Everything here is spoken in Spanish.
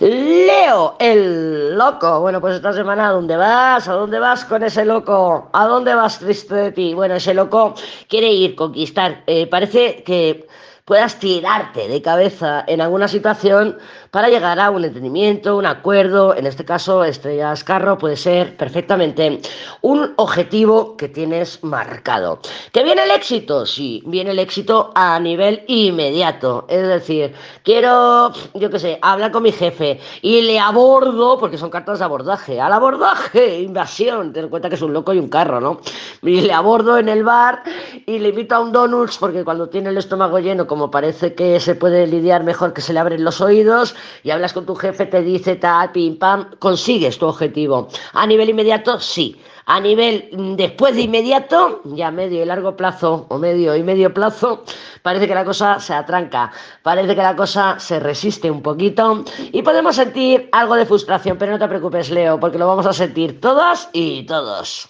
Leo, el loco. Bueno, pues esta semana, ¿a dónde vas? ¿A dónde vas con ese loco? ¿A dónde vas triste de ti? Bueno, ese loco quiere ir, conquistar. Eh, parece que puedas tirarte de cabeza en alguna situación para llegar a un entendimiento, un acuerdo, en este caso Estrellas Carro puede ser perfectamente un objetivo que tienes marcado. ¿Que viene el éxito? Sí, viene el éxito a nivel inmediato, es decir, quiero, yo qué sé, hablar con mi jefe y le abordo, porque son cartas de abordaje, al abordaje, invasión, ten en cuenta que es un loco y un carro, ¿no? Y le abordo en el bar y le invito a un donuts porque cuando tiene el estómago lleno, como parece que se puede lidiar mejor que se le abren los oídos, y hablas con tu jefe, te dice tal, pim, pam, consigues tu objetivo. A nivel inmediato, sí. A nivel mm, después de inmediato, ya medio y largo plazo, o medio y medio plazo, parece que la cosa se atranca, parece que la cosa se resiste un poquito y podemos sentir algo de frustración, pero no te preocupes, Leo, porque lo vamos a sentir todas y todos.